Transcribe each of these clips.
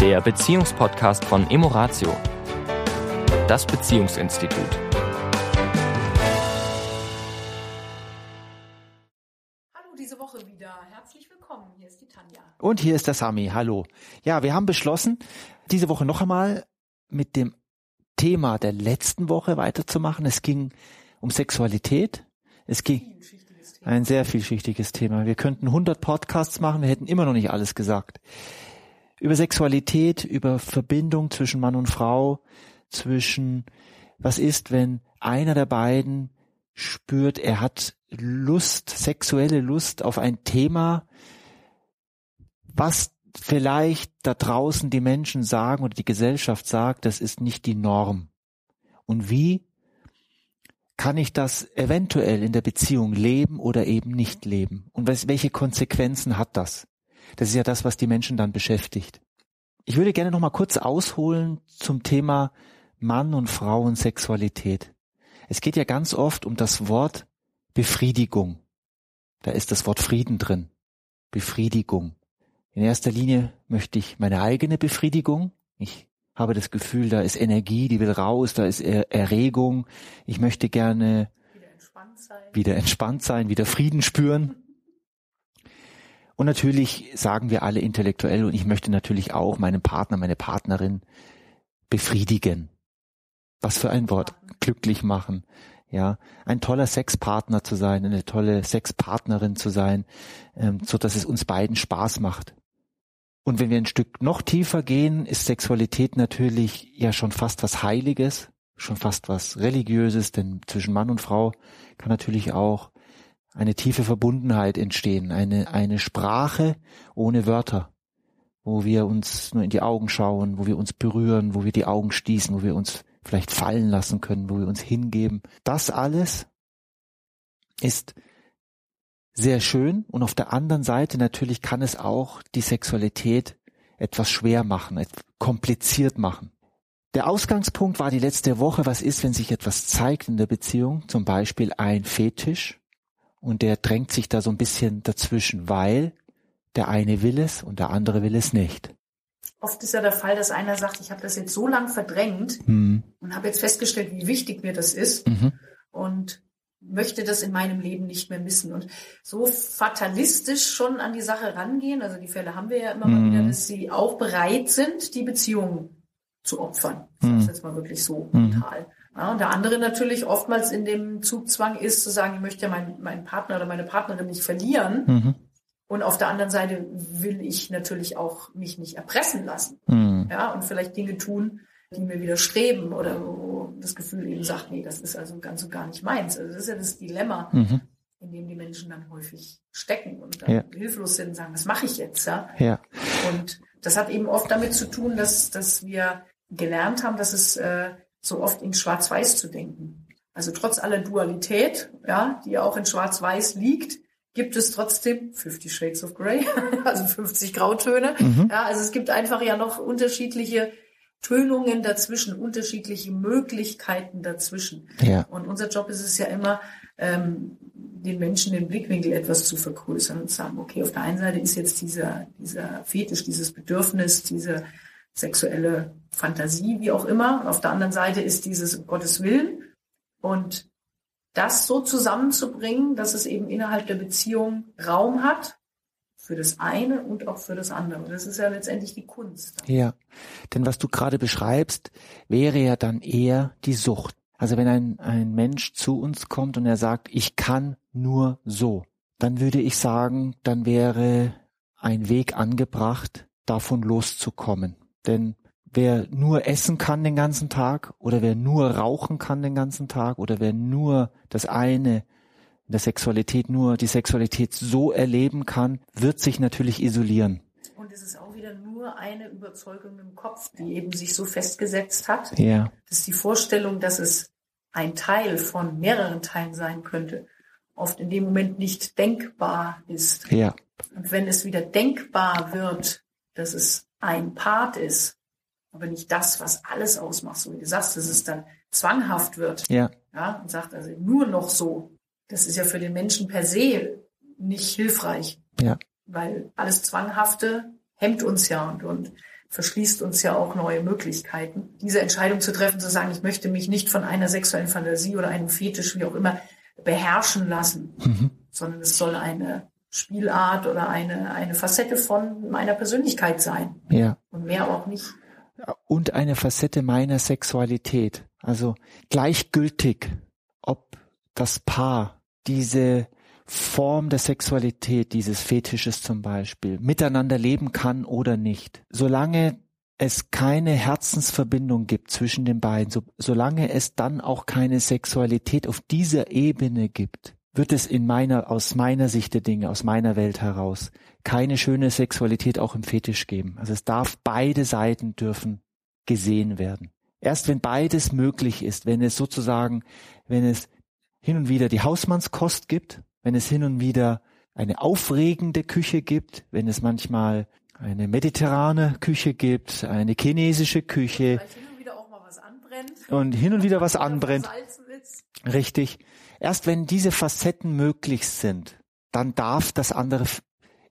der Beziehungspodcast von Emoratio, das Beziehungsinstitut. Hallo diese Woche wieder. Herzlich willkommen. Hier ist die Tanja. Und hier ist der Sami. Hallo. Ja, wir haben beschlossen, diese Woche noch einmal mit dem Thema der letzten Woche weiterzumachen. Es ging um Sexualität. Es ging ein sehr vielschichtiges Thema. Wir könnten 100 Podcasts machen, wir hätten immer noch nicht alles gesagt. Über Sexualität, über Verbindung zwischen Mann und Frau, zwischen was ist, wenn einer der beiden spürt, er hat Lust, sexuelle Lust auf ein Thema, was vielleicht da draußen die Menschen sagen oder die Gesellschaft sagt, das ist nicht die Norm. Und wie kann ich das eventuell in der Beziehung leben oder eben nicht leben? Und welche Konsequenzen hat das? Das ist ja das, was die Menschen dann beschäftigt. Ich würde gerne noch mal kurz ausholen zum Thema Mann und Frau und Sexualität. Es geht ja ganz oft um das Wort Befriedigung. Da ist das Wort Frieden drin. Befriedigung. In erster Linie möchte ich meine eigene Befriedigung. Ich habe das Gefühl, da ist Energie, die will raus, da ist Erregung. Ich möchte gerne wieder entspannt sein, wieder, entspannt sein, wieder Frieden spüren. Und natürlich sagen wir alle intellektuell und ich möchte natürlich auch meinen Partner, meine Partnerin befriedigen. Was für ein Wort. Glücklich machen. Ja, ein toller Sexpartner zu sein, eine tolle Sexpartnerin zu sein, ähm, so dass es uns beiden Spaß macht. Und wenn wir ein Stück noch tiefer gehen, ist Sexualität natürlich ja schon fast was Heiliges, schon fast was Religiöses, denn zwischen Mann und Frau kann natürlich auch eine tiefe Verbundenheit entstehen, eine, eine Sprache ohne Wörter, wo wir uns nur in die Augen schauen, wo wir uns berühren, wo wir die Augen schließen, wo wir uns vielleicht fallen lassen können, wo wir uns hingeben. Das alles ist sehr schön und auf der anderen Seite natürlich kann es auch die Sexualität etwas schwer machen, kompliziert machen. Der Ausgangspunkt war die letzte Woche, was ist, wenn sich etwas zeigt in der Beziehung, zum Beispiel ein Fetisch und der drängt sich da so ein bisschen dazwischen, weil der eine will es und der andere will es nicht. Oft ist ja der Fall, dass einer sagt, ich habe das jetzt so lang verdrängt mhm. und habe jetzt festgestellt, wie wichtig mir das ist. Mhm. Und möchte das in meinem Leben nicht mehr missen. Und so fatalistisch schon an die Sache rangehen, also die Fälle haben wir ja immer mhm. mal wieder, dass sie auch bereit sind, die Beziehung zu opfern. Ich mhm. jetzt mal wirklich so mhm. brutal. Ja, und der andere natürlich oftmals in dem Zugzwang ist, zu sagen, ich möchte ja meinen, meinen Partner oder meine Partnerin nicht verlieren. Mhm. Und auf der anderen Seite will ich natürlich auch mich nicht erpressen lassen. Mhm. Ja, und vielleicht Dinge tun, die mir widerstreben oder wo das Gefühl eben sagt, nee, das ist also ganz und gar nicht meins. Also das ist ja das Dilemma, mhm. in dem die Menschen dann häufig stecken und dann ja. hilflos sind und sagen, was mache ich jetzt? Ja? ja. Und das hat eben oft damit zu tun, dass, dass wir gelernt haben, dass es äh, so oft in Schwarz-Weiß zu denken. Also trotz aller Dualität, ja, die ja auch in Schwarz-Weiß liegt, gibt es trotzdem 50 Shades of Grey, also 50 Grautöne. Mhm. Ja, also es gibt einfach ja noch unterschiedliche Tönungen dazwischen, unterschiedliche Möglichkeiten dazwischen. Ja. Und unser Job ist es ja immer, ähm, den Menschen den Blickwinkel etwas zu vergrößern und zu sagen, okay, auf der einen Seite ist jetzt dieser, dieser Fetisch, dieses Bedürfnis, diese sexuelle Fantasie, wie auch immer. Und auf der anderen Seite ist dieses Gottes Willen. Und das so zusammenzubringen, dass es eben innerhalb der Beziehung Raum hat, für das eine und auch für das andere. Das ist ja letztendlich die Kunst. Ja, denn was du gerade beschreibst, wäre ja dann eher die Sucht. Also wenn ein, ein Mensch zu uns kommt und er sagt, ich kann nur so, dann würde ich sagen, dann wäre ein Weg angebracht, davon loszukommen. Denn wer nur essen kann den ganzen Tag oder wer nur rauchen kann den ganzen Tag oder wer nur das eine in der Sexualität nur die Sexualität so erleben kann, wird sich natürlich isolieren. Und es ist auch wieder nur eine Überzeugung im Kopf, die eben sich so festgesetzt hat. Ja. Das ist die Vorstellung, dass es ein Teil von mehreren Teilen sein könnte, oft in dem Moment nicht denkbar ist. Ja. Und wenn es wieder denkbar wird, dass es ein Part ist, aber nicht das, was alles ausmacht, so wie du sagst, dass es dann zwanghaft wird. Ja. Ja, und sagt also nur noch so, das ist ja für den Menschen per se nicht hilfreich. Ja. Weil alles Zwanghafte hemmt uns ja und, und verschließt uns ja auch neue Möglichkeiten. Diese Entscheidung zu treffen, zu sagen, ich möchte mich nicht von einer sexuellen Fantasie oder einem Fetisch, wie auch immer, beherrschen lassen, mhm. sondern es soll eine Spielart oder eine, eine Facette von meiner Persönlichkeit sein. Ja. Und mehr auch nicht. Und eine Facette meiner Sexualität. Also gleichgültig, ob das Paar diese Form der Sexualität, dieses Fetisches zum Beispiel, miteinander leben kann oder nicht. Solange es keine Herzensverbindung gibt zwischen den beiden, so, solange es dann auch keine Sexualität auf dieser Ebene gibt, wird es in meiner, aus meiner Sicht der Dinge, aus meiner Welt heraus, keine schöne Sexualität auch im Fetisch geben. Also es darf beide Seiten dürfen gesehen werden. Erst wenn beides möglich ist, wenn es sozusagen, wenn es hin und wieder die Hausmannskost gibt, wenn es hin und wieder eine aufregende Küche gibt, wenn es manchmal eine mediterrane Küche gibt, eine chinesische Küche. Und hin und wieder was anbrennt. Richtig. Erst wenn diese Facetten möglich sind, dann darf das andere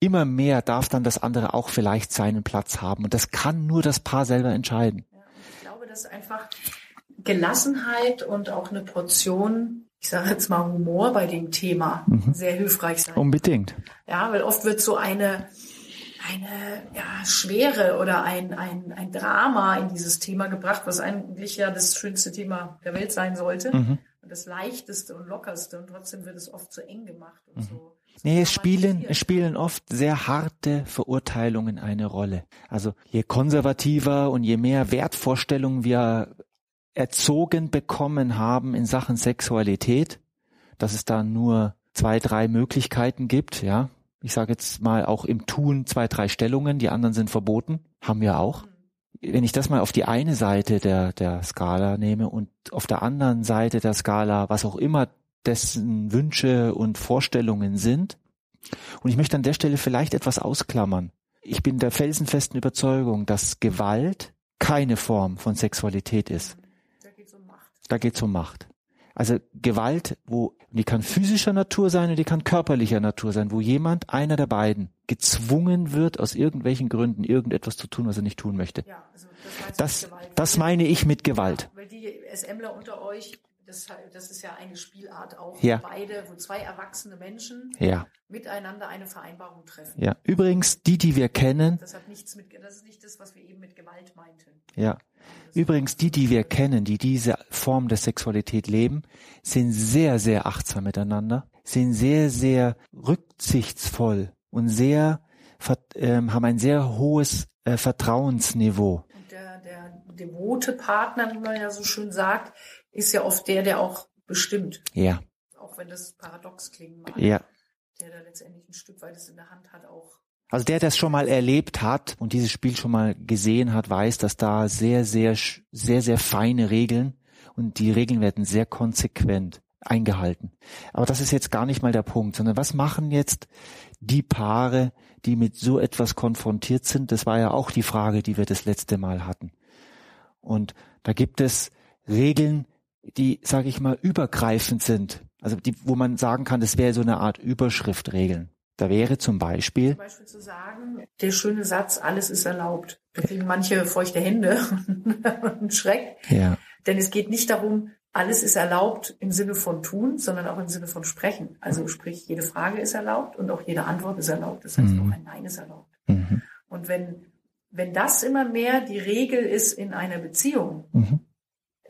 immer mehr darf dann das andere auch vielleicht seinen Platz haben. Und das kann nur das Paar selber entscheiden. Ja, ich glaube, dass einfach Gelassenheit und auch eine Portion, ich sage jetzt mal Humor bei dem Thema mhm. sehr hilfreich sein. Unbedingt. Ja, weil oft wird so eine eine ja, Schwere oder ein, ein, ein Drama in dieses Thema gebracht, was eigentlich ja das schönste Thema der Welt sein sollte. Mhm. Und das leichteste und lockerste. Und trotzdem wird es oft zu eng gemacht und mhm. so. Nee, es spielen, es spielen oft sehr harte Verurteilungen eine Rolle. Also je konservativer und je mehr Wertvorstellungen wir erzogen bekommen haben in Sachen Sexualität, dass es da nur zwei, drei Möglichkeiten gibt, ja, ich sage jetzt mal auch im Tun zwei, drei Stellungen, die anderen sind verboten, haben wir auch. Wenn ich das mal auf die eine Seite der, der Skala nehme und auf der anderen Seite der Skala, was auch immer dessen Wünsche und Vorstellungen sind, und ich möchte an der Stelle vielleicht etwas ausklammern. Ich bin der felsenfesten Überzeugung, dass Gewalt keine Form von Sexualität ist. Da geht es um Macht. Da geht es um Macht. Also Gewalt, wo die kann physischer Natur sein und die kann körperlicher Natur sein, wo jemand, einer der beiden, gezwungen wird, aus irgendwelchen Gründen irgendetwas zu tun, was er nicht tun möchte. Ja, also das, das, das meine ich mit Gewalt. Weil die SMler unter euch das, das ist ja eine Spielart auch, ja. wo beide, wo zwei erwachsene Menschen ja. miteinander eine Vereinbarung treffen. Ja, übrigens, die, die wir kennen. Das hat nichts mit, das ist nicht das, was wir eben mit Gewalt meinten. Ja. Übrigens, die, die wir kennen, die diese Form der Sexualität leben, sind sehr, sehr achtsam miteinander, sind sehr, sehr rücksichtsvoll und sehr, ähm, haben ein sehr hohes äh, Vertrauensniveau. Und der, der devote Partner, wie man ja so schön sagt, ist ja oft der, der auch bestimmt. Ja. Auch wenn das paradox klingen mag. Ja. Der da letztendlich ein Stück weit es in der Hand hat, auch. Also der, der das schon mal erlebt hat und dieses Spiel schon mal gesehen hat, weiß, dass da sehr, sehr, sehr, sehr feine Regeln und die Regeln werden sehr konsequent eingehalten. Aber das ist jetzt gar nicht mal der Punkt, sondern was machen jetzt die Paare, die mit so etwas konfrontiert sind? Das war ja auch die Frage, die wir das letzte Mal hatten. Und da gibt es Regeln, die, sage ich mal, übergreifend sind. Also die, wo man sagen kann, das wäre so eine Art Überschriftregeln. Da wäre zum Beispiel, zum Beispiel zu sagen, der schöne Satz, alles ist erlaubt. Da kriegen manche feuchte Hände und Schreck. Ja. Denn es geht nicht darum, alles ist erlaubt im Sinne von tun, sondern auch im Sinne von sprechen. Also sprich, jede Frage ist erlaubt und auch jede Antwort ist erlaubt. Das heißt, mhm. auch ein Nein ist erlaubt. Mhm. Und wenn, wenn das immer mehr die Regel ist in einer Beziehung, mhm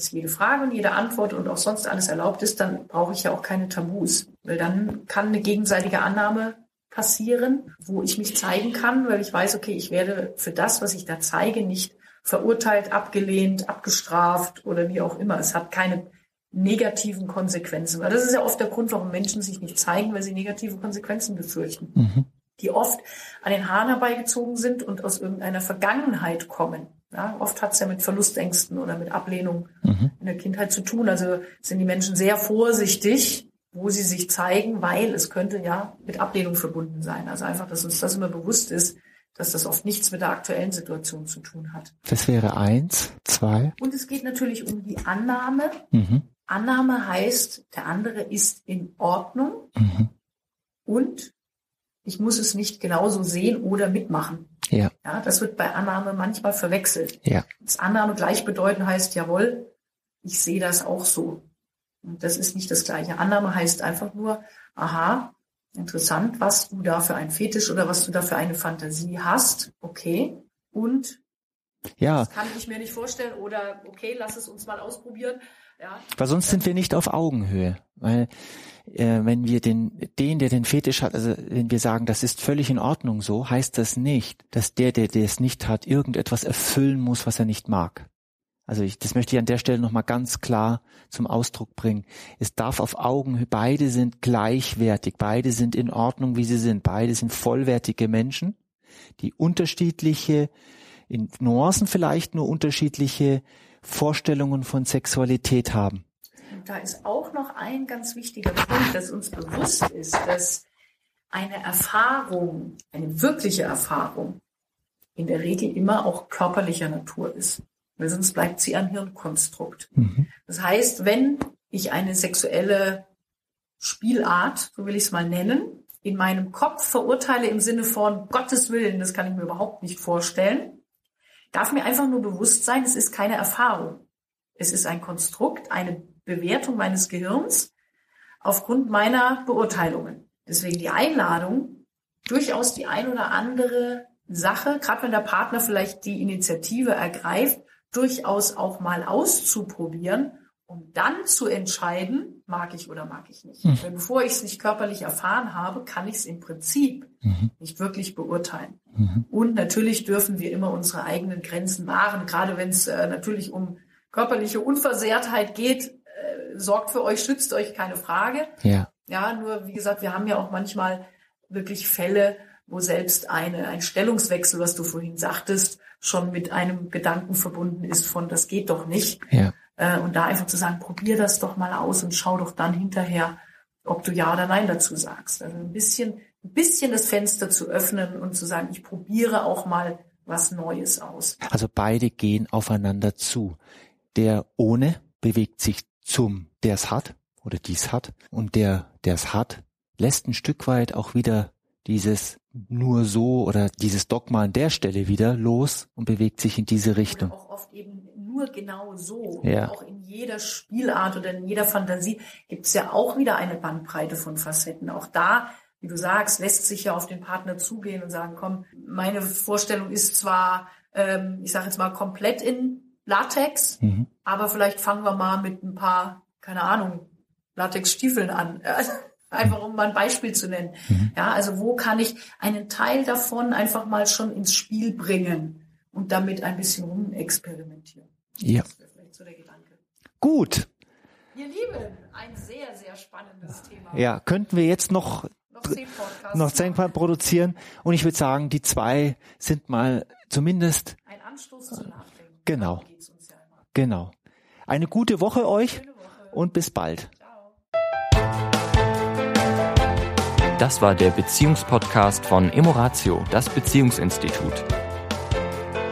dass jede Frage und jede Antwort und auch sonst alles erlaubt ist, dann brauche ich ja auch keine Tabus. Weil dann kann eine gegenseitige Annahme passieren, wo ich mich zeigen kann, weil ich weiß, okay, ich werde für das, was ich da zeige, nicht verurteilt, abgelehnt, abgestraft oder wie auch immer. Es hat keine negativen Konsequenzen. Weil das ist ja oft der Grund, warum Menschen sich nicht zeigen, weil sie negative Konsequenzen befürchten. Mhm. Die oft an den Haaren herbeigezogen sind und aus irgendeiner Vergangenheit kommen. Ja, oft hat es ja mit Verlustängsten oder mit Ablehnung mhm. in der Kindheit zu tun. Also sind die Menschen sehr vorsichtig, wo sie sich zeigen, weil es könnte ja mit Ablehnung verbunden sein. Also einfach, dass uns das immer bewusst ist, dass das oft nichts mit der aktuellen Situation zu tun hat. Das wäre eins, zwei. Und es geht natürlich um die Annahme. Mhm. Annahme heißt, der andere ist in Ordnung mhm. und ich muss es nicht genauso sehen oder mitmachen. Ja. Ja, das wird bei Annahme manchmal verwechselt. Ja. Das Annahme gleichbedeutend heißt, jawohl, ich sehe das auch so. Und das ist nicht das Gleiche. Annahme heißt einfach nur, aha, interessant, was du da für ein Fetisch oder was du da für eine Fantasie hast. Okay. Und Ja, das kann ich mir nicht vorstellen oder okay, lass es uns mal ausprobieren. Ja. weil sonst sind wir nicht auf Augenhöhe. Weil äh, wenn wir den, den, der den Fetisch hat, also wenn wir sagen, das ist völlig in Ordnung so, heißt das nicht, dass der, der, der es nicht hat, irgendetwas erfüllen muss, was er nicht mag. Also ich, das möchte ich an der Stelle nochmal ganz klar zum Ausdruck bringen. Es darf auf Augenhöhe, beide sind gleichwertig, beide sind in Ordnung, wie sie sind, beide sind vollwertige Menschen, die unterschiedliche, in Nuancen vielleicht nur unterschiedliche Vorstellungen von Sexualität haben. Da ist auch noch ein ganz wichtiger Punkt, dass uns bewusst ist, dass eine Erfahrung, eine wirkliche Erfahrung, in der Regel immer auch körperlicher Natur ist. Weil sonst bleibt sie ein Hirnkonstrukt. Mhm. Das heißt, wenn ich eine sexuelle Spielart, so will ich es mal nennen, in meinem Kopf verurteile im Sinne von Gottes Willen, das kann ich mir überhaupt nicht vorstellen, darf mir einfach nur bewusst sein, es ist keine Erfahrung. Es ist ein Konstrukt, eine Bewertung meines Gehirns aufgrund meiner Beurteilungen. Deswegen die Einladung, durchaus die ein oder andere Sache, gerade wenn der Partner vielleicht die Initiative ergreift, durchaus auch mal auszuprobieren, um dann zu entscheiden, mag ich oder mag ich nicht. Mhm. Weil bevor ich es nicht körperlich erfahren habe, kann ich es im Prinzip Mhm. nicht wirklich beurteilen. Mhm. Und natürlich dürfen wir immer unsere eigenen Grenzen wahren, gerade wenn es äh, natürlich um körperliche Unversehrtheit geht. Äh, sorgt für euch, schützt euch, keine Frage. Ja, Ja, nur wie gesagt, wir haben ja auch manchmal wirklich Fälle, wo selbst eine, ein Stellungswechsel, was du vorhin sagtest, schon mit einem Gedanken verbunden ist von, das geht doch nicht. ja, Äh, und da einfach zu sagen, probier das doch mal aus und schau doch dann hinterher, ob du Ja oder Nein dazu sagst. Also ein bisschen, ein bisschen das Fenster zu öffnen und zu sagen, ich probiere auch mal was Neues aus. also beide gehen aufeinander zu. Der ohne bewegt sich zum, der es hat oder dies hat und der, der es hat, lässt ein Stück weit auch wieder dieses nur so oder dieses Dogma an der Stelle wieder los und bewegt sich in diese Richtung. Oder auch oft eben nur genau so. Ja. Auch in jeder Spielart oder in jeder Fantasie gibt es ja auch wieder eine Bandbreite von Facetten. Auch da, wie du sagst, lässt sich ja auf den Partner zugehen und sagen, komm, meine Vorstellung ist zwar, ähm, ich sage jetzt mal, komplett in Latex, Mhm. aber vielleicht fangen wir mal mit ein paar, keine Ahnung, Latexstiefeln an. Also Einfach um mal ein Beispiel zu nennen. Mhm. Ja, also wo kann ich einen Teil davon einfach mal schon ins Spiel bringen und damit ein bisschen rumexperimentieren? Ja, Das wäre vielleicht so der Gedanke. gut. Ihr Lieben, ein sehr, sehr spannendes Thema. Ja, könnten wir jetzt noch Noch zehn Podcasts. noch zehn produzieren und ich würde sagen, die zwei sind mal zumindest Ein Anstoß zum Nachdenken. Genau. Ja genau. Eine gute Woche euch Woche. und bis bald. Ciao. Das war der Beziehungspodcast von Emoratio, das Beziehungsinstitut.